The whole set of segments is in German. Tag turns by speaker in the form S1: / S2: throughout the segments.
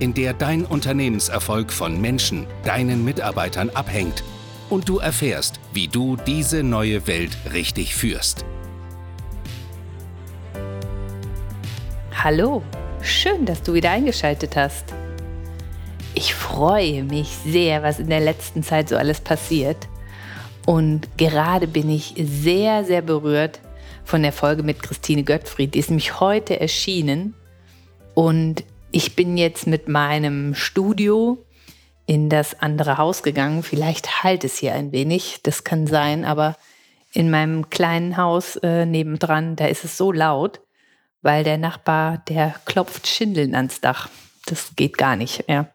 S1: in der dein Unternehmenserfolg von Menschen, deinen Mitarbeitern abhängt und du erfährst, wie du diese neue Welt richtig führst.
S2: Hallo, schön, dass du wieder eingeschaltet hast. Ich freue mich sehr, was in der letzten Zeit so alles passiert. Und gerade bin ich sehr, sehr berührt von der Folge mit Christine Göttfried. Die ist nämlich heute erschienen. Und ich bin jetzt mit meinem Studio in das andere Haus gegangen. Vielleicht halt es hier ein wenig, das kann sein, aber in meinem kleinen Haus äh, nebendran, da ist es so laut, weil der Nachbar, der klopft Schindeln ans Dach. Das geht gar nicht. Ja.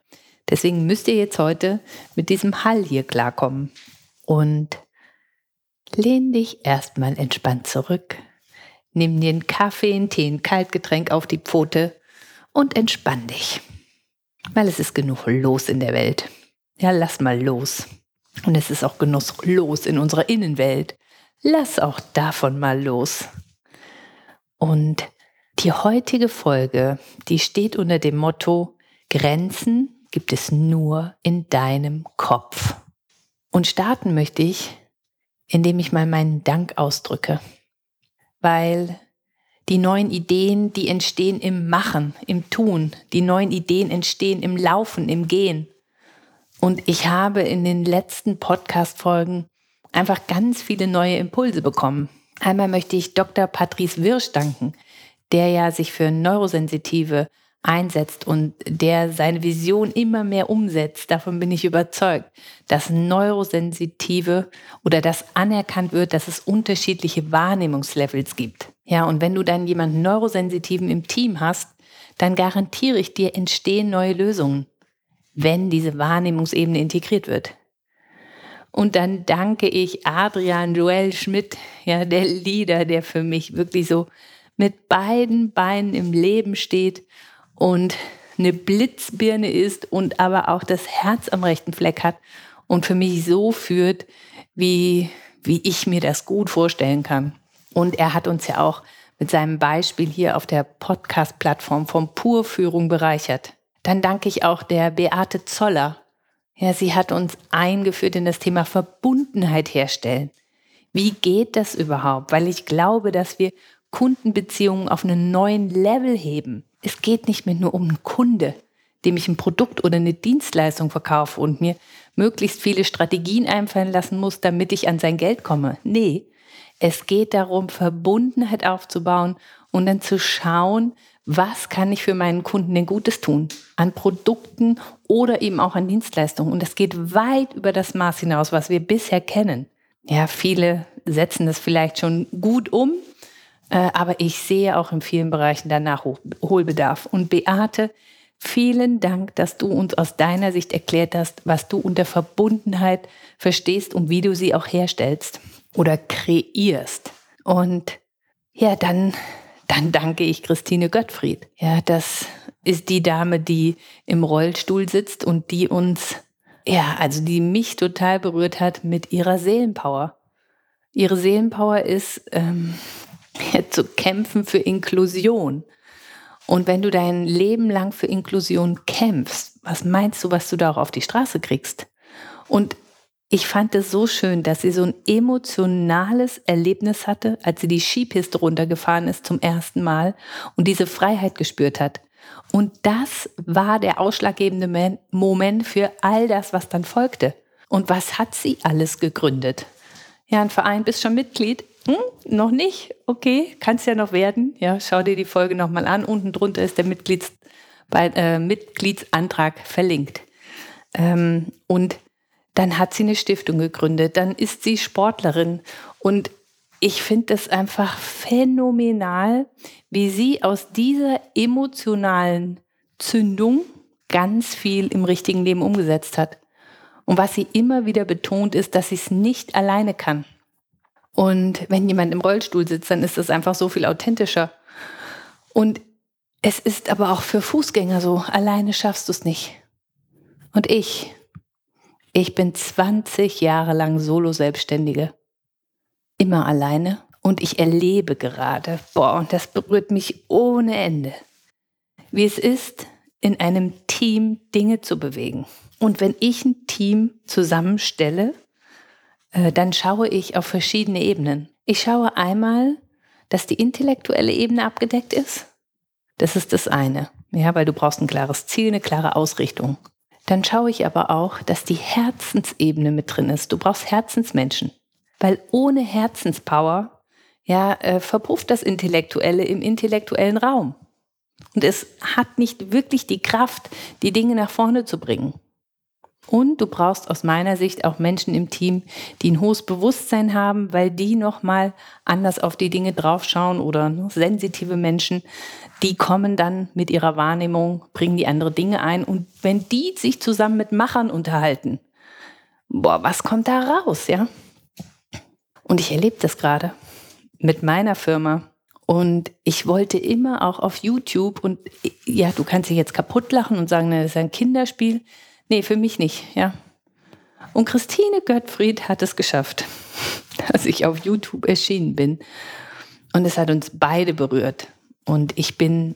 S2: Deswegen müsst ihr jetzt heute mit diesem Hall hier klarkommen. Und lehn dich erstmal entspannt zurück. Nimm dir einen Kaffee, einen Tee, ein Kaltgetränk auf die Pfote und entspann dich. Weil es ist genug los in der Welt. Ja, lass mal los. Und es ist auch genug los in unserer Innenwelt. Lass auch davon mal los. Und die heutige Folge, die steht unter dem Motto Grenzen gibt es nur in deinem Kopf. Und starten möchte ich, indem ich mal meinen Dank ausdrücke. Weil die neuen Ideen, die entstehen im Machen, im Tun. Die neuen Ideen entstehen im Laufen, im Gehen. Und ich habe in den letzten Podcast-Folgen einfach ganz viele neue Impulse bekommen. Einmal möchte ich Dr. Patrice Wirsch danken, der ja sich für Neurosensitive einsetzt und der seine Vision immer mehr umsetzt. Davon bin ich überzeugt, dass Neurosensitive oder dass anerkannt wird, dass es unterschiedliche Wahrnehmungslevels gibt. Ja, und wenn du dann jemanden Neurosensitiven im Team hast, dann garantiere ich dir, entstehen neue Lösungen, wenn diese Wahrnehmungsebene integriert wird. Und dann danke ich Adrian Joel Schmidt, ja, der Leader, der für mich wirklich so mit beiden Beinen im Leben steht und eine Blitzbirne ist und aber auch das Herz am rechten Fleck hat und für mich so führt, wie, wie ich mir das gut vorstellen kann. Und er hat uns ja auch mit seinem Beispiel hier auf der Podcast-Plattform von Purführung bereichert. Dann danke ich auch der Beate Zoller. Ja, sie hat uns eingeführt in das Thema Verbundenheit herstellen. Wie geht das überhaupt? Weil ich glaube, dass wir Kundenbeziehungen auf einen neuen Level heben. Es geht nicht mehr nur um einen Kunde, dem ich ein Produkt oder eine Dienstleistung verkaufe und mir möglichst viele Strategien einfallen lassen muss, damit ich an sein Geld komme. Nee, es geht darum, Verbundenheit aufzubauen und dann zu schauen, was kann ich für meinen Kunden denn Gutes tun? An Produkten oder eben auch an Dienstleistungen. Und das geht weit über das Maß hinaus, was wir bisher kennen. Ja, viele setzen das vielleicht schon gut um, aber ich sehe auch in vielen Bereichen danach Nachholbedarf. Und Beate, vielen Dank, dass du uns aus deiner Sicht erklärt hast, was du unter Verbundenheit verstehst und wie du sie auch herstellst oder kreierst. Und ja, dann, dann danke ich Christine Gottfried. Ja, das ist die Dame, die im Rollstuhl sitzt und die uns, ja, also die mich total berührt hat mit ihrer Seelenpower. Ihre Seelenpower ist, ähm, zu kämpfen für Inklusion. Und wenn du dein Leben lang für Inklusion kämpfst, was meinst du, was du da auch auf die Straße kriegst? Und ich fand es so schön, dass sie so ein emotionales Erlebnis hatte, als sie die Skipiste runtergefahren ist zum ersten Mal und diese Freiheit gespürt hat. Und das war der ausschlaggebende Moment für all das, was dann folgte. Und was hat sie alles gegründet? Ja, ein Verein, bist schon Mitglied? Hm, noch nicht? Okay, kann es ja noch werden. Ja, schau dir die Folge nochmal an. Unten drunter ist der Mitglieds, bei, äh, Mitgliedsantrag verlinkt. Ähm, und dann hat sie eine Stiftung gegründet, dann ist sie Sportlerin und ich finde es einfach phänomenal, wie sie aus dieser emotionalen Zündung ganz viel im richtigen Leben umgesetzt hat. Und was sie immer wieder betont, ist, dass sie es nicht alleine kann. Und wenn jemand im Rollstuhl sitzt, dann ist das einfach so viel authentischer. Und es ist aber auch für Fußgänger so, alleine schaffst du es nicht. Und ich, ich bin 20 Jahre lang Solo-Selbstständige. Immer alleine. Und ich erlebe gerade, boah, und das berührt mich ohne Ende, wie es ist, in einem Team Dinge zu bewegen. Und wenn ich ein Team zusammenstelle, dann schaue ich auf verschiedene Ebenen. Ich schaue einmal, dass die intellektuelle Ebene abgedeckt ist. Das ist das eine. Ja, weil du brauchst ein klares Ziel, eine klare Ausrichtung. Dann schaue ich aber auch, dass die Herzensebene mit drin ist. Du brauchst Herzensmenschen. Weil ohne Herzenspower, ja, äh, verpufft das Intellektuelle im intellektuellen Raum. Und es hat nicht wirklich die Kraft, die Dinge nach vorne zu bringen. Und du brauchst aus meiner Sicht auch Menschen im Team, die ein hohes Bewusstsein haben, weil die nochmal anders auf die Dinge draufschauen oder sensitive Menschen, die kommen dann mit ihrer Wahrnehmung, bringen die andere Dinge ein. Und wenn die sich zusammen mit Machern unterhalten, boah, was kommt da raus, ja? Und ich erlebe das gerade mit meiner Firma. Und ich wollte immer auch auf YouTube und ja, du kannst dich jetzt kaputt lachen und sagen, das ist ein Kinderspiel. Nee, für mich nicht, ja. Und Christine Göttfried hat es geschafft, dass ich auf YouTube erschienen bin. Und es hat uns beide berührt. Und ich bin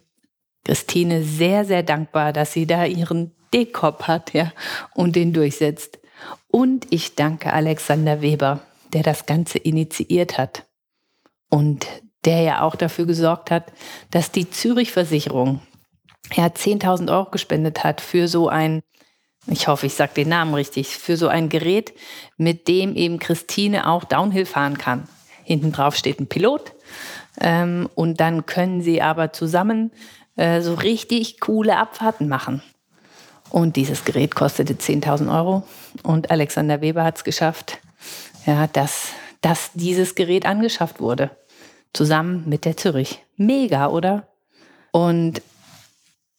S2: Christine sehr, sehr dankbar, dass sie da ihren Dekop hat, ja, und den durchsetzt. Und ich danke Alexander Weber, der das Ganze initiiert hat. Und der ja auch dafür gesorgt hat, dass die Zürich-Versicherung ja 10.000 Euro gespendet hat für so ein ich hoffe, ich sage den Namen richtig, für so ein Gerät, mit dem eben Christine auch Downhill fahren kann. Hinten drauf steht ein Pilot ähm, und dann können sie aber zusammen äh, so richtig coole Abfahrten machen. Und dieses Gerät kostete 10.000 Euro und Alexander Weber hat es geschafft, ja, dass, dass dieses Gerät angeschafft wurde, zusammen mit der Zürich. Mega, oder? Und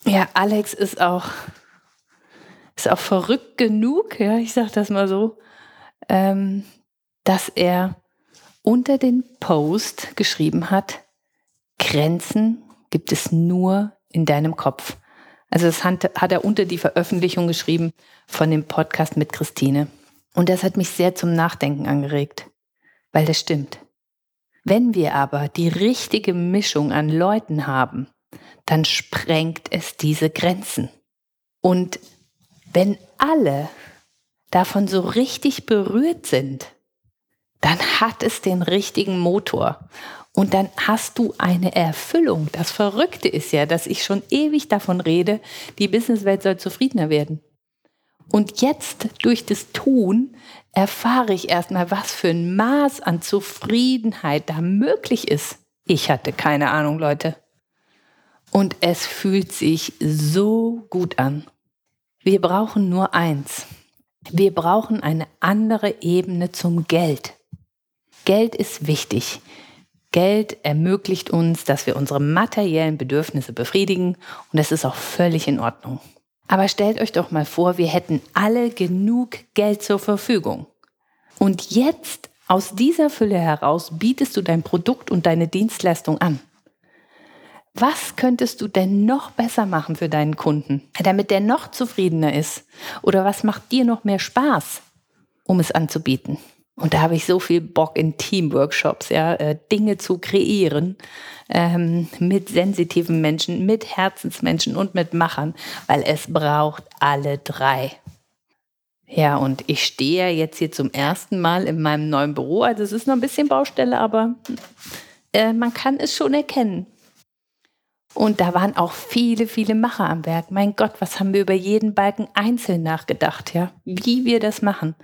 S2: ja, Alex ist auch ist auch verrückt genug, ja, ich sage das mal so, ähm, dass er unter den Post geschrieben hat, Grenzen gibt es nur in deinem Kopf. Also das hat er unter die Veröffentlichung geschrieben von dem Podcast mit Christine. Und das hat mich sehr zum Nachdenken angeregt, weil das stimmt. Wenn wir aber die richtige Mischung an Leuten haben, dann sprengt es diese Grenzen. Und wenn alle davon so richtig berührt sind, dann hat es den richtigen Motor. Und dann hast du eine Erfüllung. Das Verrückte ist ja, dass ich schon ewig davon rede, die Businesswelt soll zufriedener werden. Und jetzt durch das Tun erfahre ich erstmal, was für ein Maß an Zufriedenheit da möglich ist. Ich hatte keine Ahnung, Leute. Und es fühlt sich so gut an. Wir brauchen nur eins. Wir brauchen eine andere Ebene zum Geld. Geld ist wichtig. Geld ermöglicht uns, dass wir unsere materiellen Bedürfnisse befriedigen und das ist auch völlig in Ordnung. Aber stellt euch doch mal vor, wir hätten alle genug Geld zur Verfügung. Und jetzt aus dieser Fülle heraus bietest du dein Produkt und deine Dienstleistung an. Was könntest du denn noch besser machen für deinen Kunden, damit der noch zufriedener ist? Oder was macht dir noch mehr Spaß, um es anzubieten? Und da habe ich so viel Bock in Teamworkshops, ja, äh, Dinge zu kreieren ähm, mit sensitiven Menschen, mit Herzensmenschen und mit Machern, weil es braucht alle drei. Ja, und ich stehe jetzt hier zum ersten Mal in meinem neuen Büro. Also es ist noch ein bisschen Baustelle, aber äh, man kann es schon erkennen. Und da waren auch viele, viele Macher am Werk. Mein Gott, was haben wir über jeden Balken einzeln nachgedacht, ja? Wie wir das machen.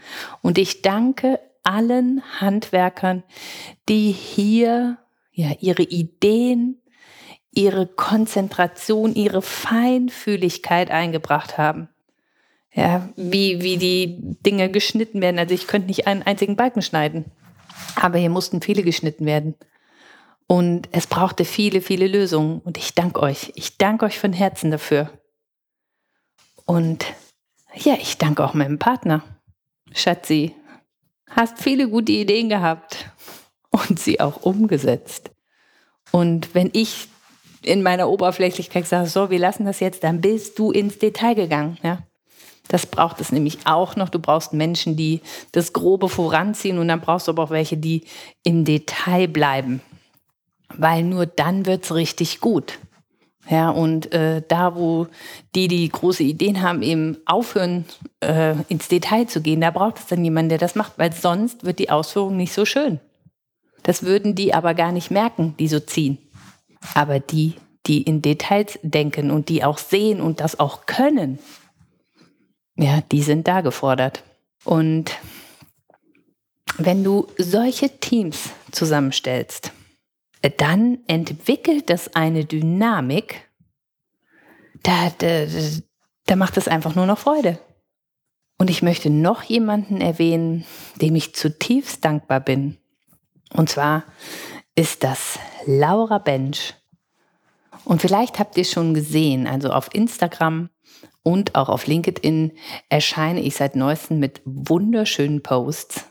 S2: Und ich danke allen Handwerkern, die hier ja ihre Ideen, ihre Konzentration, ihre Feinfühligkeit eingebracht haben. Ja, wie, wie die Dinge geschnitten werden. Also ich könnte nicht einen einzigen Balken schneiden. Aber hier mussten viele geschnitten werden. Und es brauchte viele, viele Lösungen. Und ich danke euch. Ich danke euch von Herzen dafür. Und ja, ich danke auch meinem Partner. Schatzi, hast viele gute Ideen gehabt und sie auch umgesetzt. Und wenn ich in meiner Oberflächlichkeit sage, so, wir lassen das jetzt, dann bist du ins Detail gegangen. Ja? Das braucht es nämlich auch noch. Du brauchst Menschen, die das Grobe voranziehen und dann brauchst du aber auch welche, die im Detail bleiben. Weil nur dann wird es richtig gut. Ja, und äh, da, wo die, die große Ideen haben, eben aufhören, äh, ins Detail zu gehen, da braucht es dann jemanden, der das macht, weil sonst wird die Ausführung nicht so schön. Das würden die aber gar nicht merken, die so ziehen. Aber die, die in Details denken und die auch sehen und das auch können, ja, die sind da gefordert. Und wenn du solche Teams zusammenstellst, dann entwickelt das eine Dynamik, da, da, da macht es einfach nur noch Freude. Und ich möchte noch jemanden erwähnen, dem ich zutiefst dankbar bin. Und zwar ist das Laura Bench. Und vielleicht habt ihr schon gesehen, also auf Instagram und auch auf LinkedIn erscheine ich seit neuestem mit wunderschönen Posts.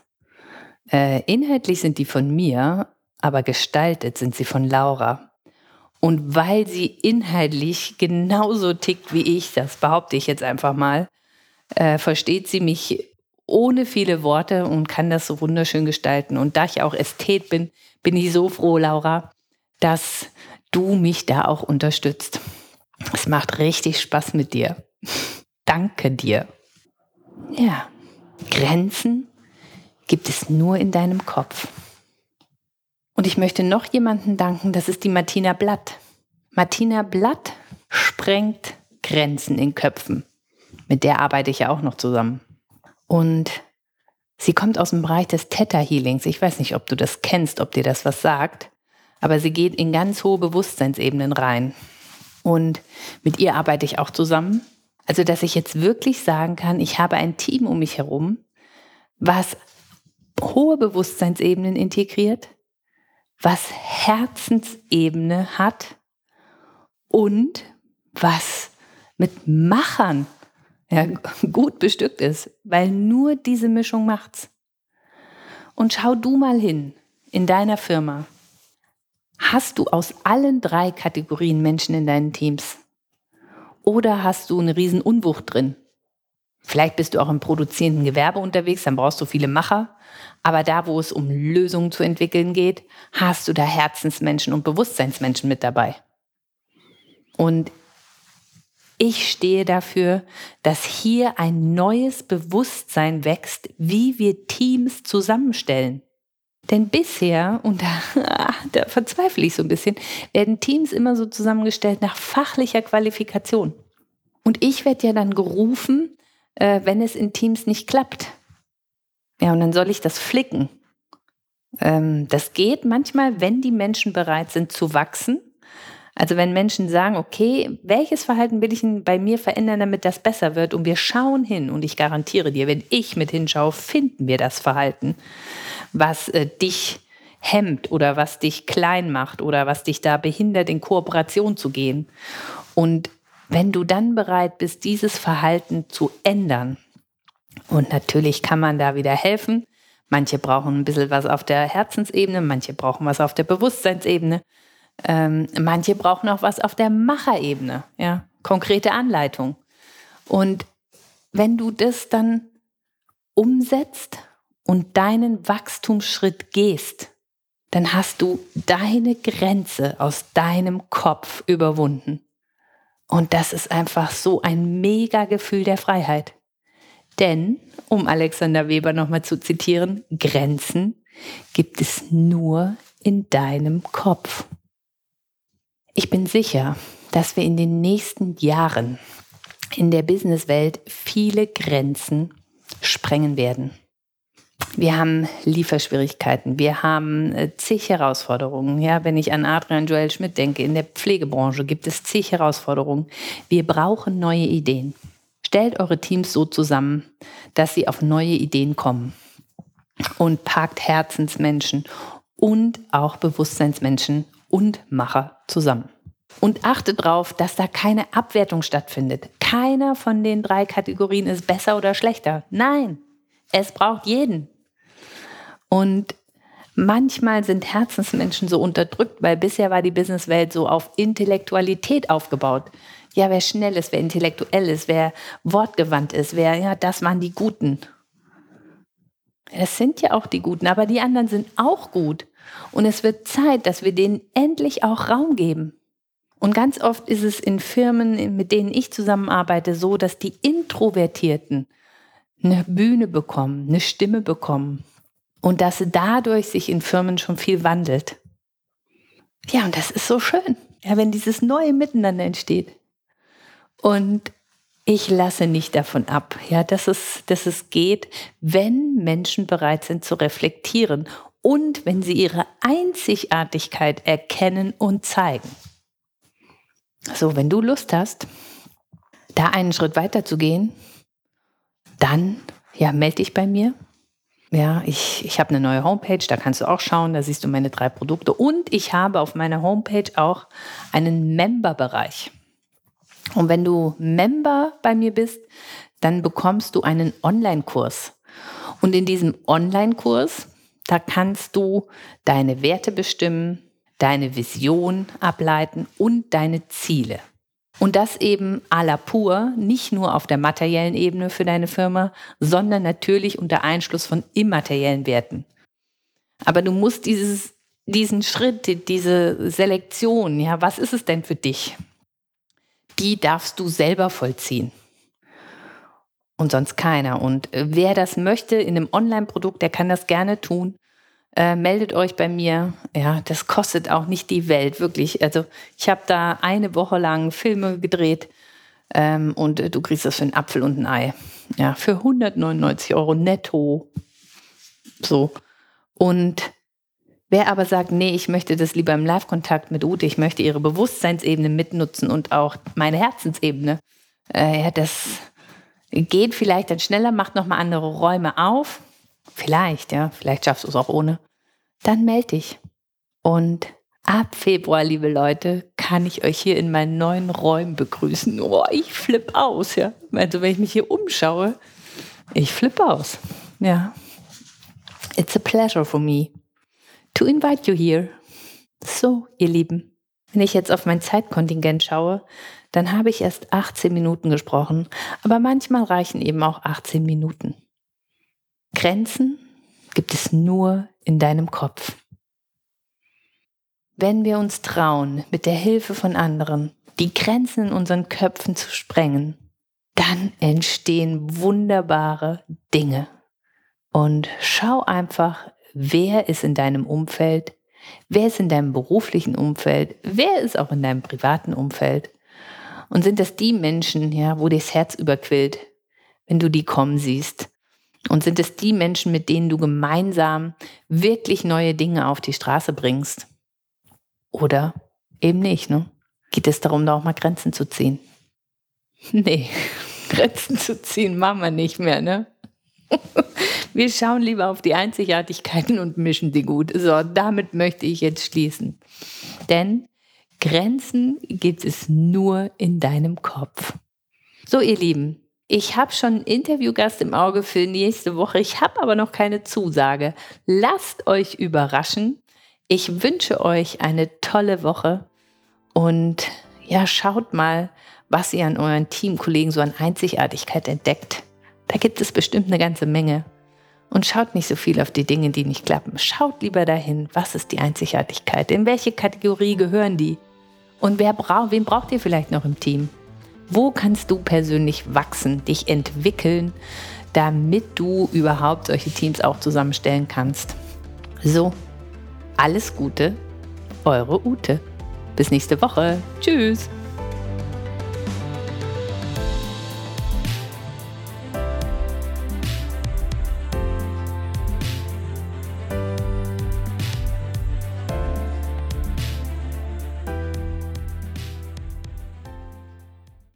S2: Äh, inhaltlich sind die von mir, aber gestaltet sind sie von Laura. Und weil sie inhaltlich genauso tickt wie ich, das behaupte ich jetzt einfach mal, äh, versteht sie mich ohne viele Worte und kann das so wunderschön gestalten. Und da ich auch Ästhet bin, bin ich so froh, Laura, dass du mich da auch unterstützt. Es macht richtig Spaß mit dir. Danke dir. Ja, Grenzen gibt es nur in deinem Kopf. Und ich möchte noch jemanden danken, das ist die Martina Blatt. Martina Blatt sprengt Grenzen in Köpfen. Mit der arbeite ich ja auch noch zusammen. Und sie kommt aus dem Bereich des Theta Healings. Ich weiß nicht, ob du das kennst, ob dir das was sagt, aber sie geht in ganz hohe Bewusstseinsebenen rein. Und mit ihr arbeite ich auch zusammen. Also, dass ich jetzt wirklich sagen kann, ich habe ein Team um mich herum, was hohe Bewusstseinsebenen integriert, was Herzensebene hat und was mit Machern ja, gut bestückt ist, weil nur diese Mischung macht's. Und schau du mal hin in deiner Firma. Hast du aus allen drei Kategorien Menschen in deinen Teams? Oder hast du eine riesen Unwucht drin? Vielleicht bist du auch im produzierenden Gewerbe unterwegs, dann brauchst du viele Macher. Aber da, wo es um Lösungen zu entwickeln geht, hast du da Herzensmenschen und Bewusstseinsmenschen mit dabei. Und ich stehe dafür, dass hier ein neues Bewusstsein wächst, wie wir Teams zusammenstellen. Denn bisher, und da, da, verzweifle ich so ein bisschen, werden Teams immer so zusammengestellt nach fachlicher Qualifikation. Und ich werde ja dann gerufen, äh, wenn es in Teams nicht klappt. Ja, und dann soll ich das flicken. Ähm, das geht manchmal, wenn die Menschen bereit sind zu wachsen. Also wenn Menschen sagen, okay, welches Verhalten will ich bei mir verändern, damit das besser wird? Und wir schauen hin und ich garantiere dir, wenn ich mit hinschaue, finden wir das Verhalten, was äh, dich hemmt oder was dich klein macht oder was dich da behindert, in Kooperation zu gehen. Und wenn du dann bereit bist, dieses Verhalten zu ändern, und natürlich kann man da wieder helfen. Manche brauchen ein bisschen was auf der Herzensebene, manche brauchen was auf der Bewusstseinsebene, ähm, manche brauchen auch was auf der Macherebene, ja, konkrete Anleitung. Und wenn du das dann umsetzt und deinen Wachstumsschritt gehst, dann hast du deine Grenze aus deinem Kopf überwunden. Und das ist einfach so ein mega Gefühl der Freiheit. Denn, um Alexander Weber nochmal zu zitieren, Grenzen gibt es nur in deinem Kopf. Ich bin sicher, dass wir in den nächsten Jahren in der Businesswelt viele Grenzen sprengen werden. Wir haben Lieferschwierigkeiten, wir haben äh, zig Herausforderungen. Ja, wenn ich an Adrian Joel Schmidt denke, in der Pflegebranche gibt es zig Herausforderungen. Wir brauchen neue Ideen. Stellt eure Teams so zusammen, dass sie auf neue Ideen kommen und packt Herzensmenschen und auch Bewusstseinsmenschen und Macher zusammen. Und achtet darauf, dass da keine Abwertung stattfindet, keiner von den drei Kategorien ist besser oder schlechter. Nein, es braucht jeden. Und manchmal sind Herzensmenschen so unterdrückt, weil bisher war die Businesswelt so auf Intellektualität aufgebaut. Ja, wer schnell ist, wer intellektuell ist, wer wortgewandt ist, wer, ja, das waren die Guten. Es sind ja auch die Guten, aber die anderen sind auch gut. Und es wird Zeit, dass wir denen endlich auch Raum geben. Und ganz oft ist es in Firmen, mit denen ich zusammenarbeite, so, dass die Introvertierten eine Bühne bekommen, eine Stimme bekommen und dass dadurch sich in Firmen schon viel wandelt. Ja, und das ist so schön, ja, wenn dieses neue Miteinander entsteht. Und ich lasse nicht davon ab, ja, dass es, dass es geht, wenn Menschen bereit sind zu reflektieren und wenn sie ihre Einzigartigkeit erkennen und zeigen. So, wenn du Lust hast, da einen Schritt weiter zu gehen, dann ja, melde dich bei mir. Ja, ich, ich habe eine neue Homepage, da kannst du auch schauen, da siehst du meine drei Produkte. Und ich habe auf meiner Homepage auch einen Member-Bereich. Und wenn du Member bei mir bist, dann bekommst du einen Online-Kurs. Und in diesem Online-Kurs, da kannst du deine Werte bestimmen, deine Vision ableiten und deine Ziele. Und das eben à la pur, nicht nur auf der materiellen Ebene für deine Firma, sondern natürlich unter Einschluss von immateriellen Werten. Aber du musst dieses, diesen Schritt, diese Selektion, ja, was ist es denn für dich? die darfst du selber vollziehen. Und sonst keiner. Und äh, wer das möchte in einem Online-Produkt, der kann das gerne tun. Äh, meldet euch bei mir. Ja, das kostet auch nicht die Welt, wirklich. Also ich habe da eine Woche lang Filme gedreht ähm, und äh, du kriegst das für einen Apfel und ein Ei. Ja, für 199 Euro netto. So. Und Wer aber sagt, nee, ich möchte das lieber im Live-Kontakt mit Ute, ich möchte ihre Bewusstseinsebene mitnutzen und auch meine Herzensebene, äh, ja, das geht vielleicht dann schneller, macht nochmal andere Räume auf. Vielleicht, ja, vielleicht schaffst du es auch ohne. Dann melde dich. Und ab Februar, liebe Leute, kann ich euch hier in meinen neuen Räumen begrüßen. Oh, ich flippe aus, ja. Also, wenn ich mich hier umschaue, ich flippe aus. Ja. It's a pleasure for me to invite you here. So, ihr Lieben, wenn ich jetzt auf mein Zeitkontingent schaue, dann habe ich erst 18 Minuten gesprochen, aber manchmal reichen eben auch 18 Minuten. Grenzen gibt es nur in deinem Kopf. Wenn wir uns trauen, mit der Hilfe von anderen die Grenzen in unseren Köpfen zu sprengen, dann entstehen wunderbare Dinge. Und schau einfach wer ist in deinem Umfeld, wer ist in deinem beruflichen Umfeld, wer ist auch in deinem privaten Umfeld. Und sind das die Menschen, ja, wo dir das Herz überquillt, wenn du die kommen siehst? Und sind es die Menschen, mit denen du gemeinsam wirklich neue Dinge auf die Straße bringst? Oder eben nicht, ne? Geht es darum, da auch mal Grenzen zu ziehen? Nee, Grenzen zu ziehen machen wir nicht mehr, ne? Wir schauen lieber auf die Einzigartigkeiten und mischen die gut. So, damit möchte ich jetzt schließen. Denn Grenzen gibt es nur in deinem Kopf. So, ihr Lieben, ich habe schon einen Interviewgast im Auge für nächste Woche. Ich habe aber noch keine Zusage. Lasst euch überraschen. Ich wünsche euch eine tolle Woche und ja, schaut mal, was ihr an euren Teamkollegen so an Einzigartigkeit entdeckt. Da gibt es bestimmt eine ganze Menge. Und schaut nicht so viel auf die Dinge, die nicht klappen. Schaut lieber dahin, was ist die Einzigartigkeit? In welche Kategorie gehören die? Und wer braucht, wen braucht ihr vielleicht noch im Team? Wo kannst du persönlich wachsen, dich entwickeln, damit du überhaupt solche Teams auch zusammenstellen kannst? So, alles Gute, eure Ute. Bis nächste Woche. Tschüss.